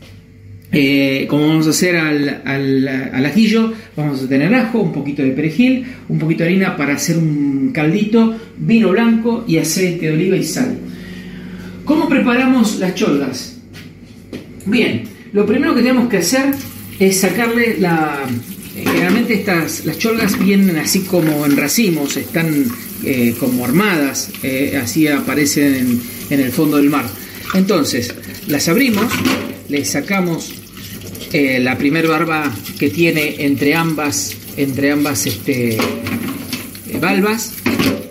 eh, como vamos a hacer al, al, al ajillo, vamos a tener ajo, un poquito de perejil, un poquito de harina para hacer un caldito, vino blanco y aceite de oliva y sal. ¿Cómo preparamos las cholgas? Bien, lo primero que tenemos que hacer es sacarle la... eh, Generalmente estas, las cholgas vienen así como en racimos, están eh, como armadas, eh, así aparecen en, el fondo del mar. Entonces, las abrimos, le sacamos la primer barba que tiene entre ambas, entre ambas este, valvas,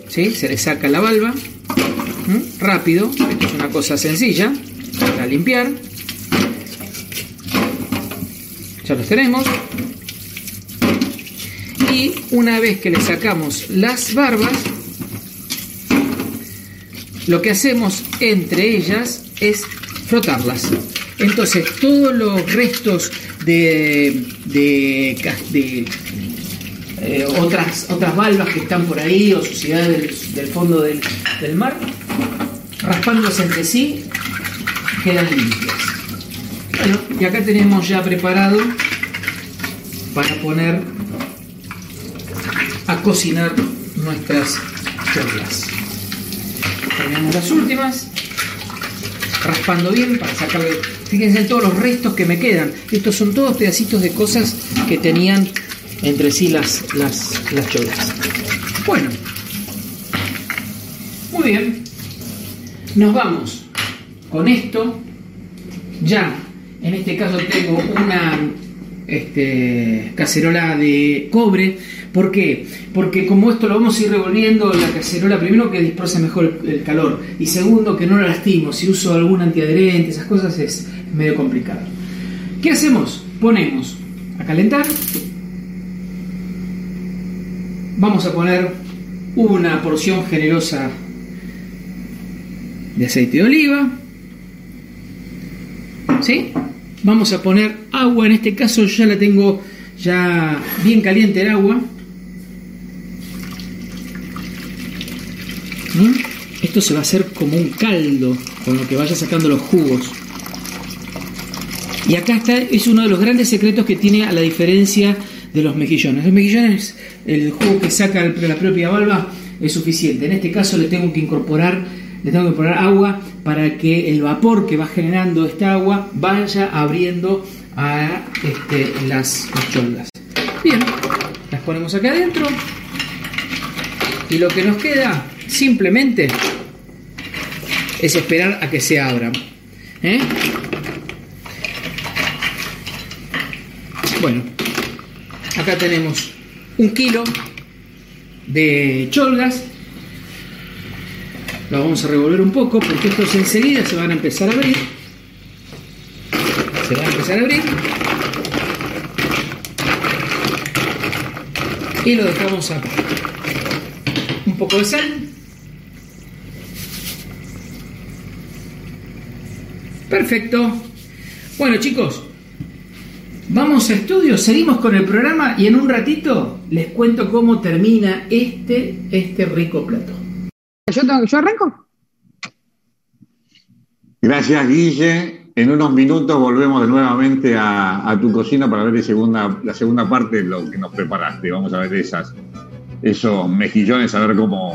¿sí? se le saca la valva, Rápido, esto es una cosa sencilla, para limpiar. Ya los tenemos. Y una vez que le sacamos las barbas, lo que hacemos entre ellas es frotarlas. Entonces, todos los restos de, eh, otras, otras valvas que están por ahí o suciedad del, fondo del mar, raspándose entre sí, quedan limpias. Bueno, y acá tenemos ya preparado para poner a cocinar nuestras chorlas. Tenemos las últimas, raspando bien para sacarle. Fíjense en todos los restos que me quedan. Estos son todos pedacitos de cosas que tenían entre sí las, las, las chorlas. Bueno, muy bien. Nos vamos con esto. Ya, en este caso tengo una este, cacerola de cobre. ¿Por qué? Porque como esto lo vamos a ir revolviendo, la cacerola, primero que dispersa mejor el, calor y segundo que no la lastimo. Si uso algún antiadherente, esas cosas es medio complicado. ¿Qué hacemos? Ponemos a calentar. Vamos a poner una porción generosa de aceite de oliva. ¿Sí? Vamos a poner agua, en este caso ya la tengo ya bien caliente el agua. ¿Mm? Esto se va a hacer como un caldo con lo que vaya sacando los jugos. Y acá está, es uno de los grandes secretos que tiene a la diferencia de los mejillones. Los mejillones, el jugo que saca la propia valva es suficiente. En este caso le tengo que incorporar, le tengo que incorporar agua para que el vapor que va generando esta agua vaya abriendo a este, las, las Bien, las ponemos acá adentro. Y lo que nos queda simplemente es esperar a que se abran. ¿eh? Bueno, acá tenemos un kilo de cholgas. Lo vamos a revolver un poco porque estos enseguida se van a empezar a abrir. Se van a empezar a abrir. Y lo dejamos acá. Un poco de sal. Perfecto. Bueno chicos, vamos a estudio, seguimos con el programa y en un ratito les cuento cómo termina este, este rico plato. ¿Yo, ¿Yo arranco? Gracias Guille. En unos minutos volvemos nuevamente a, tu cocina para ver la segunda, parte de lo que nos preparaste. Vamos a ver esos mejillones, a ver cómo,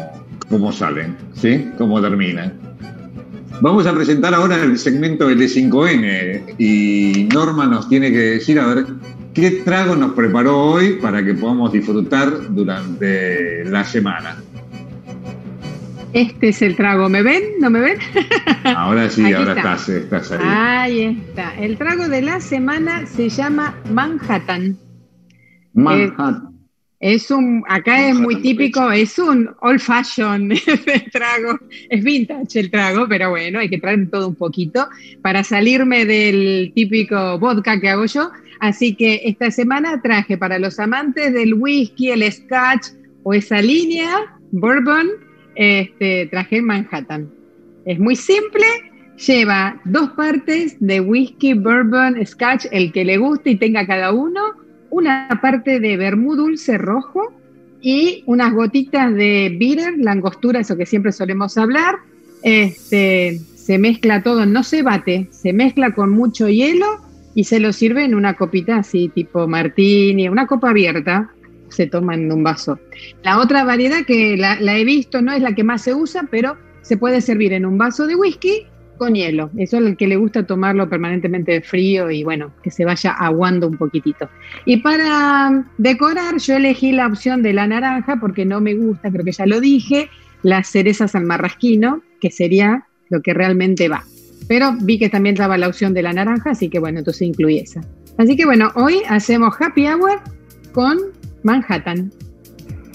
cómo salen, ¿sí? Cómo terminan. Vamos a presentar ahora el segmento L5N y Norma nos tiene que decir a ver qué trago nos preparó hoy para que podamos disfrutar durante la semana. Este es el trago. ¿Me ven? ¿No me ven? [laughs] Ahora sí, ahora Estás, estás, ahí. Ahí está. El trago de la semana se llama Manhattan. Manhattan. Es un, acá es muy típico, es un old fashion [laughs] el trago, es vintage el trago, pero bueno, hay que traer todo un poquito para salirme del típico vodka que hago yo. Así que esta semana traje para los amantes del whisky, el scotch o esa línea, bourbon, este, traje Manhattan. Es muy simple, lleva dos partes de whisky, bourbon, scotch, el que le guste y tenga cada uno una parte de vermú dulce rojo y unas gotitas de bitter, la angostura, eso que siempre solemos hablar. Este, se mezcla todo, no se bate, se mezcla con mucho hielo y se lo sirve en una copita así, tipo martini, una copa abierta, se toma en un vaso. La otra variedad que la, la he visto, no es la que más se usa, pero se puede servir en un vaso de whisky con hielo. Eso es el que le gusta tomarlo permanentemente frío y bueno, que se vaya aguando un poquitito. Y para decorar, yo elegí la opción de la naranja porque no me gusta, creo que ya lo dije, las cerezas al marrasquino, que sería lo que realmente va. Pero vi que también estaba la opción de la naranja, así que bueno, entonces incluí esa. Así que bueno, hoy hacemos happy hour con Manhattan.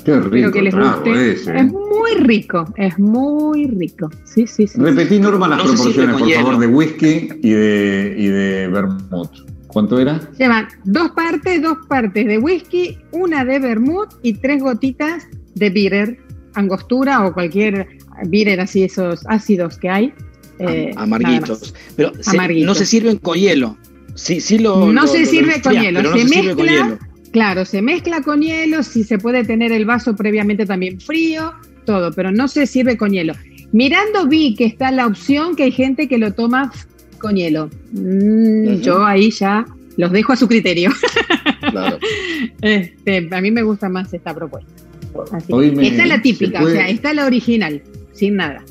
Qué rico que les guste. Es muy rico, es muy rico. Sí, sí, sí. Repetí, Norma, las proporciones, por favor, de whisky y de, y de vermouth. ¿Cuánto era? Llevan dos partes, dos partes de whisky, una de vermouth y tres gotitas de bitter, angostura o cualquier bitter, así esos ácidos que hay. Eh, amarguitos. Pero no se sirven con hielo. Sí, sí lo, no se sirve con hielo, se, mezcla. Con hielo Claro, se mezcla con hielo, si se puede tener el vaso previamente también frío, todo, pero no se sirve con hielo. Mirando vi que está la opción que hay gente que lo toma con hielo. Mm, yo ahí ya los dejo a su criterio. Claro. [laughs] Este, a mí me gusta más esta propuesta. esta es la típica, o sea, esta es la original, sin nada.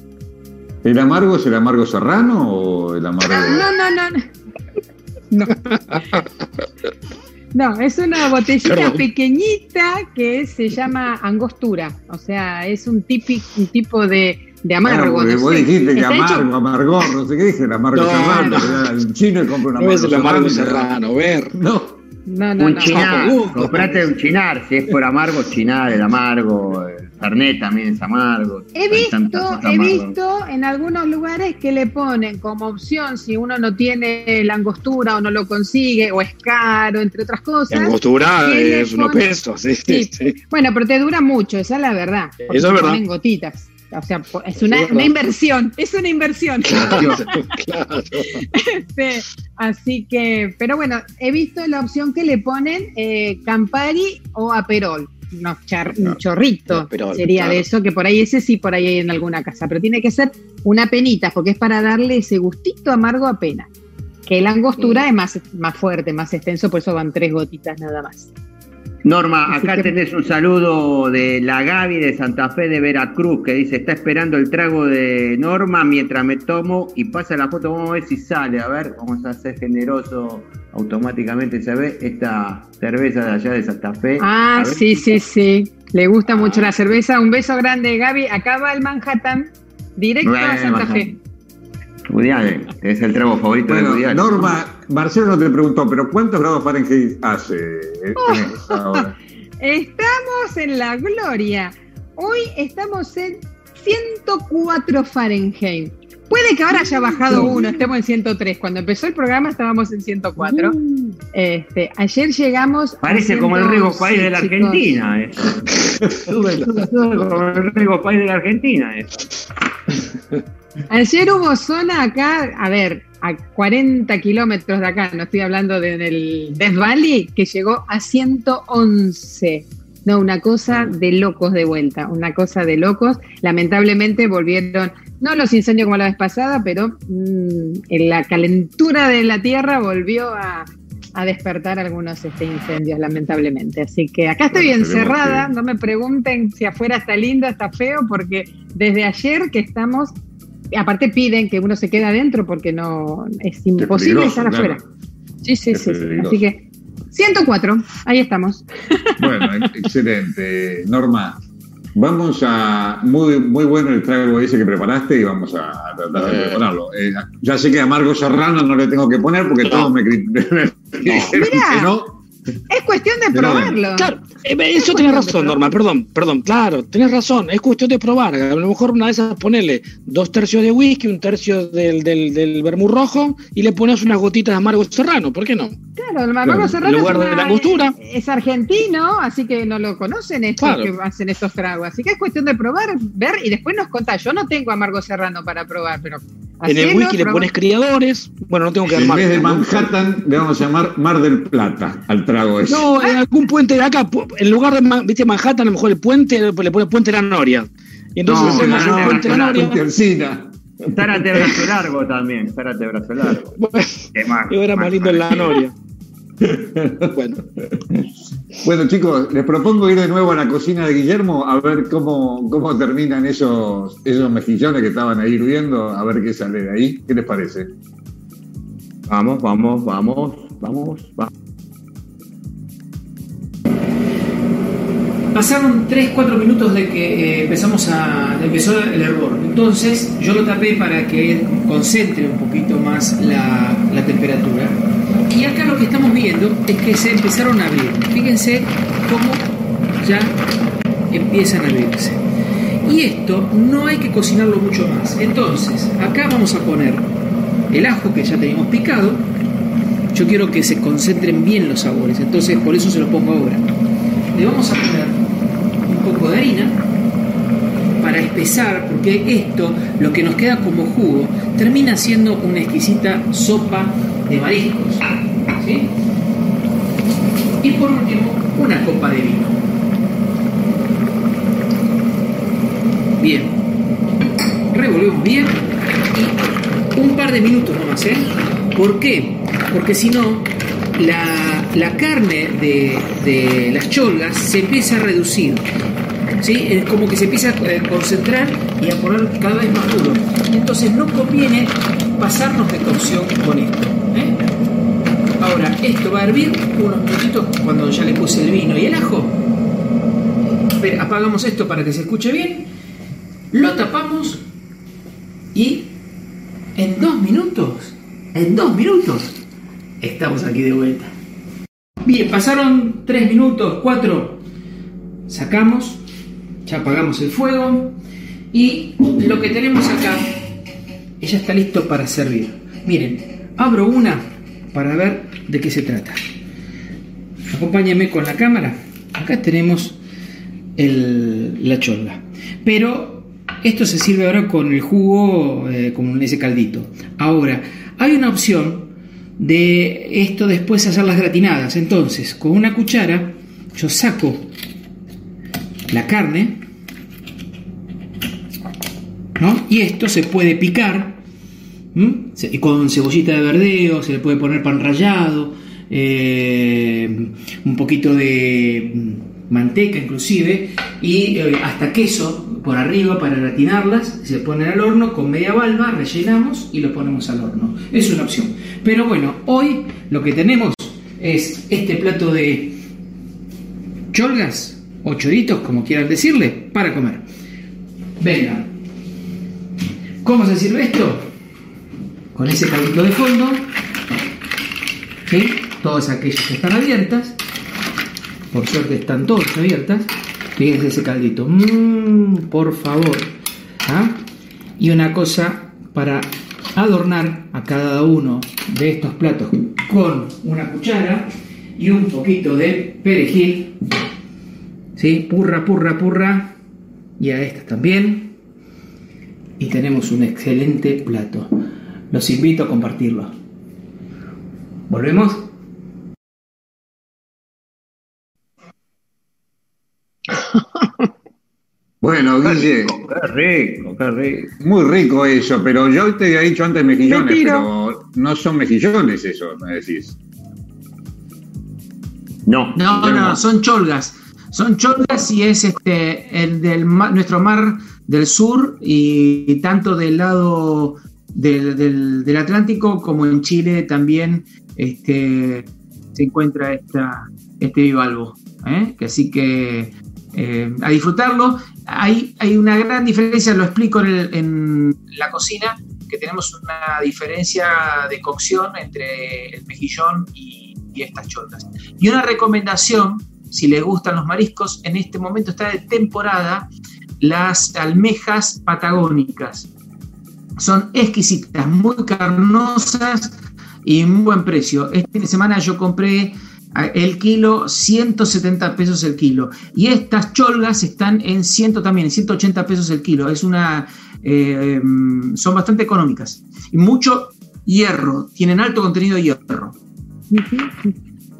¿El amargo es el amargo serrano o el amargo? No, no, no. no. No, [laughs] es una botellita pequeñita que se llama angostura. O sea, es un, típico, un tipo de, de amargo. no vos dijiste que amargo, amargón, no sé qué dije, el amargo no, serrano. No. chino y compra un amargo No es el amargo serrano, ver. No. No, no, un chinar, comprate un chinar, si es por amargo, chinar, el amargo, el Fernet también es amargo. He visto, he visto en algunos lugares que le ponen como opción, si uno no tiene la angostura o no lo consigue, o es caro, entre otras cosas. La angostura es unos pesos, sí, sí, Bueno, pero te dura mucho, esa es la verdad. Eso es verdad. gotitas. O sea, es una, inversión, es una inversión. [laughs] [laughs] Este, así que, pero bueno, he visto la opción que le ponen eh, Campari o Aperol. Un chorrito sería de eso, que por ahí ese sí, por ahí hay en alguna casa, pero tiene que ser una penita, porque es para darle ese gustito amargo a pena. Que la angostura es más, más fuerte, más extenso, por eso van tres gotitas nada más. Norma, acá tenés un saludo de la Gaby de Santa Fe de Veracruz que dice, está esperando el trago de Norma mientras me tomo y pasa la foto, vamos a ver si sale, a ver, vamos a ser generoso, automáticamente se ve esta cerveza de allá de Santa Fe. Ah, sí, sí, sí, le gusta mucho la cerveza, un beso grande Gaby, acá va el Manhattan, directo a Santa Fe. Es el trago favorito de Norma, Marcelo te preguntó, pero ¿cuántos grados Fahrenheit hace [laughs] Estamos en la gloria. Hoy estamos en 104 Fahrenheit. Puede que ahora haya bajado uno, estemos en 103. Cuando empezó el programa estábamos en 104. Mm. Este, ayer llegamos. Parece como el Rigo País de la Argentina. Eh. [laughs] sube, sube, sube como el Rigo País de la Argentina. Eh. Ayer hubo zona acá, a ver, a 40 kilómetros de acá, no estoy hablando del Death Valley, que llegó a 111. No, una cosa de locos de vuelta, una cosa de locos. Lamentablemente volvieron, no los incendios como la vez pasada, pero mm, en la calentura de la tierra volvió a, despertar algunos este, incendios, lamentablemente. Así que acá estoy encerrada, no me pregunten si afuera está lindo, está feo, porque desde ayer que estamos aparte piden que uno se quede adentro porque no es imposible estar afuera. Sí, sí, sí, Así que 104, ahí estamos. Bueno, [laughs] excelente. Norma, vamos a. Muy, muy bueno el trago ese que preparaste y vamos a tratar de prepararlo. Eh, ya sé que a Amargo Serrano no le tengo que poner porque todos me, [laughs] me, no. Es cuestión de probarlo. Claro, eh, eso tienes razón, Norma, perdón, perdón, claro, tienes razón, es cuestión de probar. A lo mejor una de esas ponerle dos tercios de whisky, un tercio del, del, del vermú rojo y le pones unas gotitas de amargo serrano, ¿por qué no? Claro, el amargo serrano lugar es, de la angostura. es argentino, así que no lo conocen estos que hacen estos tragos. Así que es cuestión de probar, ver y después nos contás. Yo no tengo amargo serrano para probar, pero. En el whisky le pones criadores. Bueno, no tengo que armar. En vez de Manhattan, le vamos a llamar Mar del Plata al trago ese. No, en algún puente de acá, en lugar de ¿viste Manhattan, a lo mejor el puente le pone Puente La Noria. Y entonces no, hacemos el Puente La Noria. Zárate brazo largo también, Zárate brazo largo. [laughs] Bueno, más, yo era más lindo en La Noria. Bueno. bueno, chicos, les propongo ir de nuevo a la cocina de Guillermo a ver cómo, cómo terminan esos, esos mejillones que estaban ahí hirviendo, a ver qué sale de ahí. ¿Qué les parece? Vamos, vamos, vamos, vamos, vamos. Pasaron 3-4 minutos de que eh, empezamos a, empezó el hervor. Entonces yo lo tapé para que concentre un poquito más la, temperatura. Y acá lo que estamos viendo es que se empezaron a abrir. Fíjense cómo ya empiezan a abrirse. Y esto no hay que cocinarlo mucho más. Entonces, acá vamos a poner el ajo que ya teníamos picado. Yo quiero que se concentren bien los sabores, entonces por eso se lo pongo ahora. Le vamos a poner de harina para espesar, porque esto, lo que nos queda como jugo, termina siendo una exquisita sopa de mariscos. Y por último, una copa de vino. Bien, revolvemos bien y un par de minutos nomás, ¿eh? ¿Por qué? Porque si no, la, carne de, de las cholgas se empieza a reducir ¿sí? Es como que se empieza a concentrar y a poner cada vez más duro. Entonces no conviene pasarnos de cocción con esto. ¿eh? Ahora, esto va a hervir unos minutitos cuando ya le puse el vino y el ajo. Apagamos esto para que se escuche bien. Lo tapamos y en dos minutos, en dos minutos, estamos aquí de vuelta. Bien, pasaron tres minutos, cuatro. Sacamos ya apagamos el fuego y lo que tenemos acá ya está listo para servir. Miren, abro una para ver de qué se trata. Acompáñenme con la cámara. Acá tenemos el, la cholga. Pero Esto se sirve ahora con el jugo, eh, con ese caldito. Ahora, hay una opción de esto después hacer las gratinadas. Entonces, con una cuchara, yo saco la carne, ¿no? Y esto se puede picar con cebollita de verdeo, se le puede poner pan rallado, eh, un poquito de manteca inclusive y eh, hasta queso por arriba para gratinarlas, se ponen al horno con media valva, rellenamos y lo ponemos al horno. Es una opción. Pero bueno, hoy lo que tenemos es este plato de cholgas o choritos, como quieran decirle, para comer. Venga. ¿Cómo se sirve esto? Con ese caldito de fondo. ¿Sí? Todas aquellas que están abiertas por suerte están todas abiertas. Fíjense ese caldito. Mmm, por favor. ¿Ah? Y una cosa para adornar a cada uno de estos platos con una cuchara y un poquito de perejil. ¿Sí? Purra, purra, purra. Y a estas también. Y tenemos un excelente plato. Los invito a compartirlo. ¿Volvemos? [laughs] Bueno, Guille. Qué rico, qué rico. Muy rico eso, pero yo te había dicho antes mejillones, pero no son mejillones eso, me decís. No. No, no, son cholgas. Son cholgas y es este el del nuestro mar del sur y, tanto del lado del, del, Atlántico como en Chile también este, se encuentra esta, este bivalvo. ¿eh? Así que eh, a disfrutarlo. Hay, hay, una gran diferencia, lo explico en, la cocina, que tenemos una diferencia de cocción entre el mejillón y, estas chotas. Y una recomendación, si les gustan los mariscos, en este momento está de temporada las almejas patagónicas. Son exquisitas, muy carnosas y muy buen precio. Este fin de semana yo compré el kilo, 170 pesos el kilo. Y estas cholgas están en 100 también, en 180 pesos el kilo. Es una, eh, son bastante económicas. Y mucho hierro, tienen alto contenido de hierro.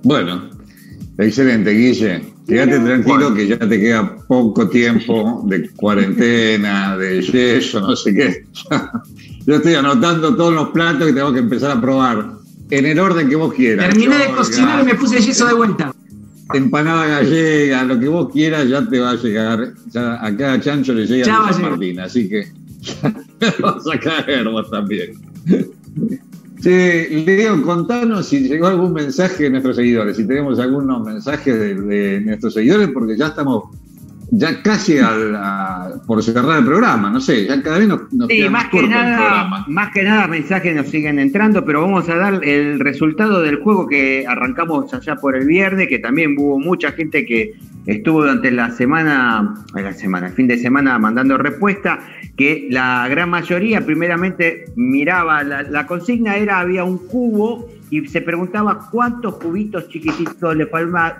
Bueno, excelente, Guille. Quédate tranquilo que ya te queda poco tiempo de cuarentena, de yeso, no sé qué. [laughs] Yo estoy anotando todos los platos que tengo que empezar a probar en el orden que vos quieras. Terminé de cocinar y me puse yeso de vuelta. Empanada gallega, lo que vos quieras ya te va a llegar. Ya a cada chancho le llega a San Martín, así que [laughs] vas a caer vos también. Sí, Leo, contanos si llegó algún mensaje de nuestros seguidores, si tenemos algunos mensajes de nuestros seguidores, porque ya estamos ya casi al, por cerrar el programa, no sé, ya cada vez nos, nos sí, más, que nada, más que nada mensajes nos siguen entrando, pero vamos a dar el resultado del juego que arrancamos allá por el viernes, que también hubo mucha gente que estuvo durante la semana, la semana, el fin de semana mandando respuesta, que la gran mayoría primeramente miraba, la, la consigna era, había un cubo y se preguntaba cuántos cubitos chiquititos le,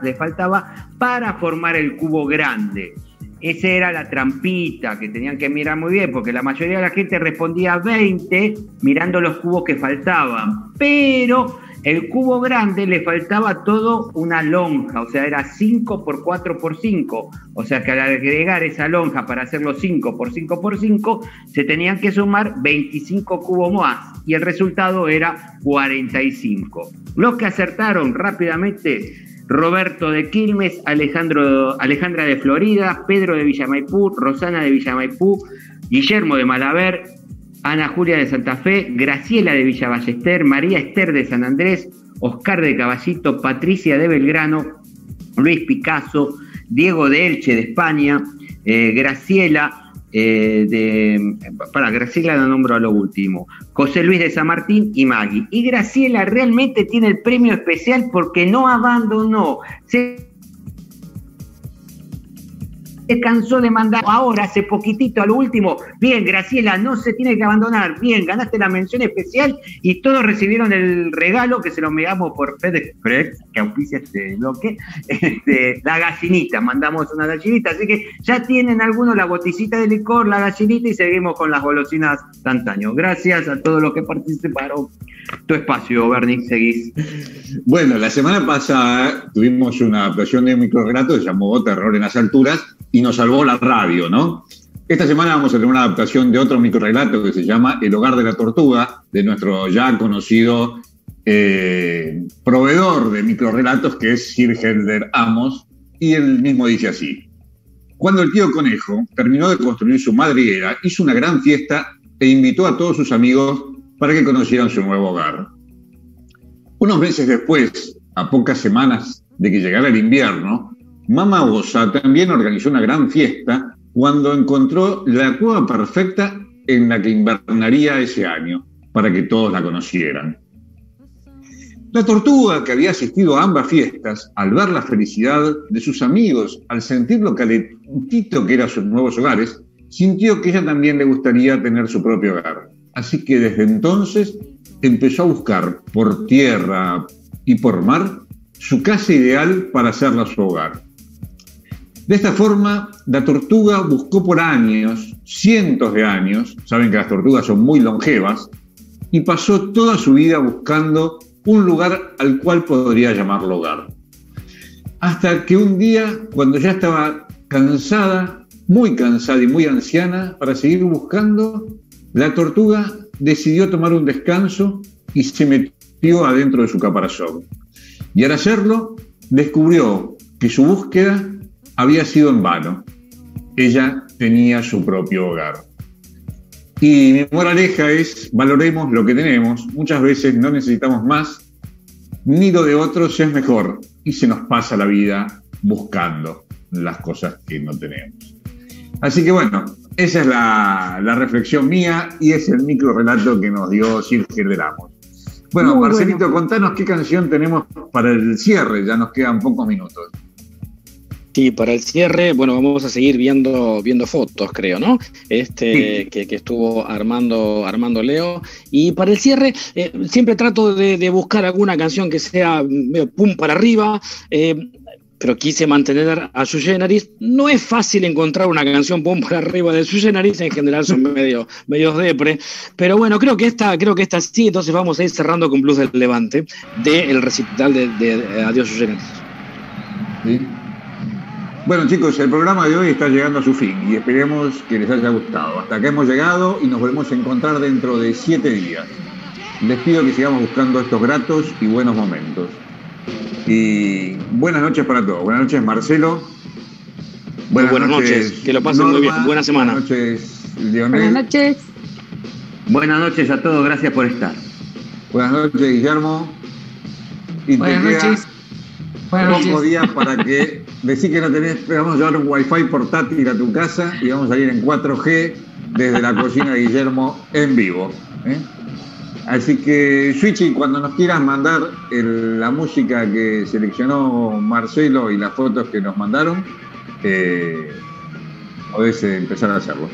le faltaba para formar el cubo grande. Esa era la trampita que tenían que mirar muy bien, porque la mayoría de la gente respondía 20 mirando los cubos que faltaban. Pero el cubo grande le faltaba todo una lonja, o sea, era 5 por 4 por 5. O sea que al agregar esa lonja para hacerlo 5 por 5 por 5, se tenían que sumar 25 cubos más y el resultado era 45. Los que acertaron rápidamente, Roberto de Quilmes, Alejandro, Alejandra de Florida, Pedro de Villamaipú, Rosana de Villamaipú, Guillermo de Malaver, Ana Julia de Santa Fe, Graciela de Villa Ballester, María Esther de San Andrés, Oscar de Caballito, Patricia de Belgrano, Luis Picasso, Diego de Elche de España, eh, Graciela eh, de. Para, Graciela la nombro a lo último. José Luis de San Martín y Maggie. Y Graciela realmente tiene el premio especial porque no abandonó. Se cansó de mandar ahora, hace poquitito, al último. Bien, Graciela, no se tiene que abandonar. Bien, ganaste la mención especial y todos recibieron el regalo que se lo megamos por FedEx que auspicia este bloque. [laughs] Este, la gallinita, mandamos una gallinita. Así que ya tienen algunos la boticita de licor, la gallinita y seguimos con las golosinas de antaño. Gracias a todos los que participaron. Tu espacio, Bernie, seguís. Bueno, la semana pasada tuvimos una adaptación de un microrelato que se llamó Terror en las alturas y nos salvó la radio, ¿no? Esta semana vamos a tener una adaptación de otro microrelato que se llama El hogar de la tortuga, de nuestro ya conocido eh, proveedor de microrelatos que es Sir Helder Amos, y él mismo dice así. Cuando el tío conejo terminó de construir su madriguera, hizo una gran fiesta e invitó a todos sus amigos para que conocieran su nuevo hogar. Unos meses después, a pocas semanas de que llegara el invierno, Mama Osa también organizó una gran fiesta cuando encontró la cueva perfecta en la que invernaría ese año, para que todos la conocieran. La tortuga, que había asistido a ambas fiestas, al ver la felicidad de sus amigos, al sentir lo calentito que eran sus nuevos hogares, sintió que ella también le gustaría tener su propio hogar. Así que desde entonces empezó a buscar por tierra y por mar su casa ideal para hacerla su hogar. De esta forma, la tortuga buscó por años, cientos de años, saben que las tortugas son muy longevas, y pasó toda su vida buscando un lugar al cual podría llamarlo hogar. Hasta que un día, cuando ya estaba cansada, muy cansada y muy anciana, para seguir buscando, la tortuga decidió tomar un descanso y se metió adentro de su caparazón. Y al hacerlo, descubrió que su búsqueda había sido en vano. Ella tenía su propio hogar. Y mi moraleja es, valoremos lo que tenemos. Muchas veces no necesitamos más, ni lo de otros es mejor. Y se nos pasa la vida buscando las cosas que no tenemos. Así que bueno, esa es la, reflexión mía y es el micro relato que nos dio Silvio de Ramos. Bueno, Marcelito, contanos qué canción tenemos para el cierre, ya nos quedan pocos minutos. Sí, para el cierre, bueno, vamos a seguir viendo, viendo fotos, creo, ¿no? Este que, estuvo armando, armando Leo. Y para el cierre, eh, siempre trato de, buscar alguna canción que sea medio pum para arriba. Eh, pero quise mantener a su Generis. No es fácil encontrar una canción pum para arriba de su Generis, en general son medio, medios depre, pero bueno, creo que esta, creo que esta sí, entonces vamos a ir cerrando con Blues del Levante, del recital de, de, Adiós su Generis. Bueno chicos, el programa de hoy está llegando a su fin y esperemos que les haya gustado. Hasta acá hemos llegado y nos volvemos a encontrar dentro de siete días. Les pido que sigamos buscando estos gratos y buenos momentos. Y buenas noches para todos. Buenas noches, Marcelo. Buenas, noches, que lo pasen muy bien. Buena semana. Buenas noches, Lionel. Buenas noches. Buenas noches a todos, gracias por estar. Buenas noches, Guillermo. Y buenas noches. Buenas noches. días para que decir que no tenés, vamos a llevar un wifi portátil a tu casa y vamos a ir en 4G desde la cocina de Guillermo en vivo. ¿eh? Así que, Switchy, cuando nos quieras mandar la música que seleccionó Marcelo y las fotos que nos mandaron, eh, podés empezar a hacerlo.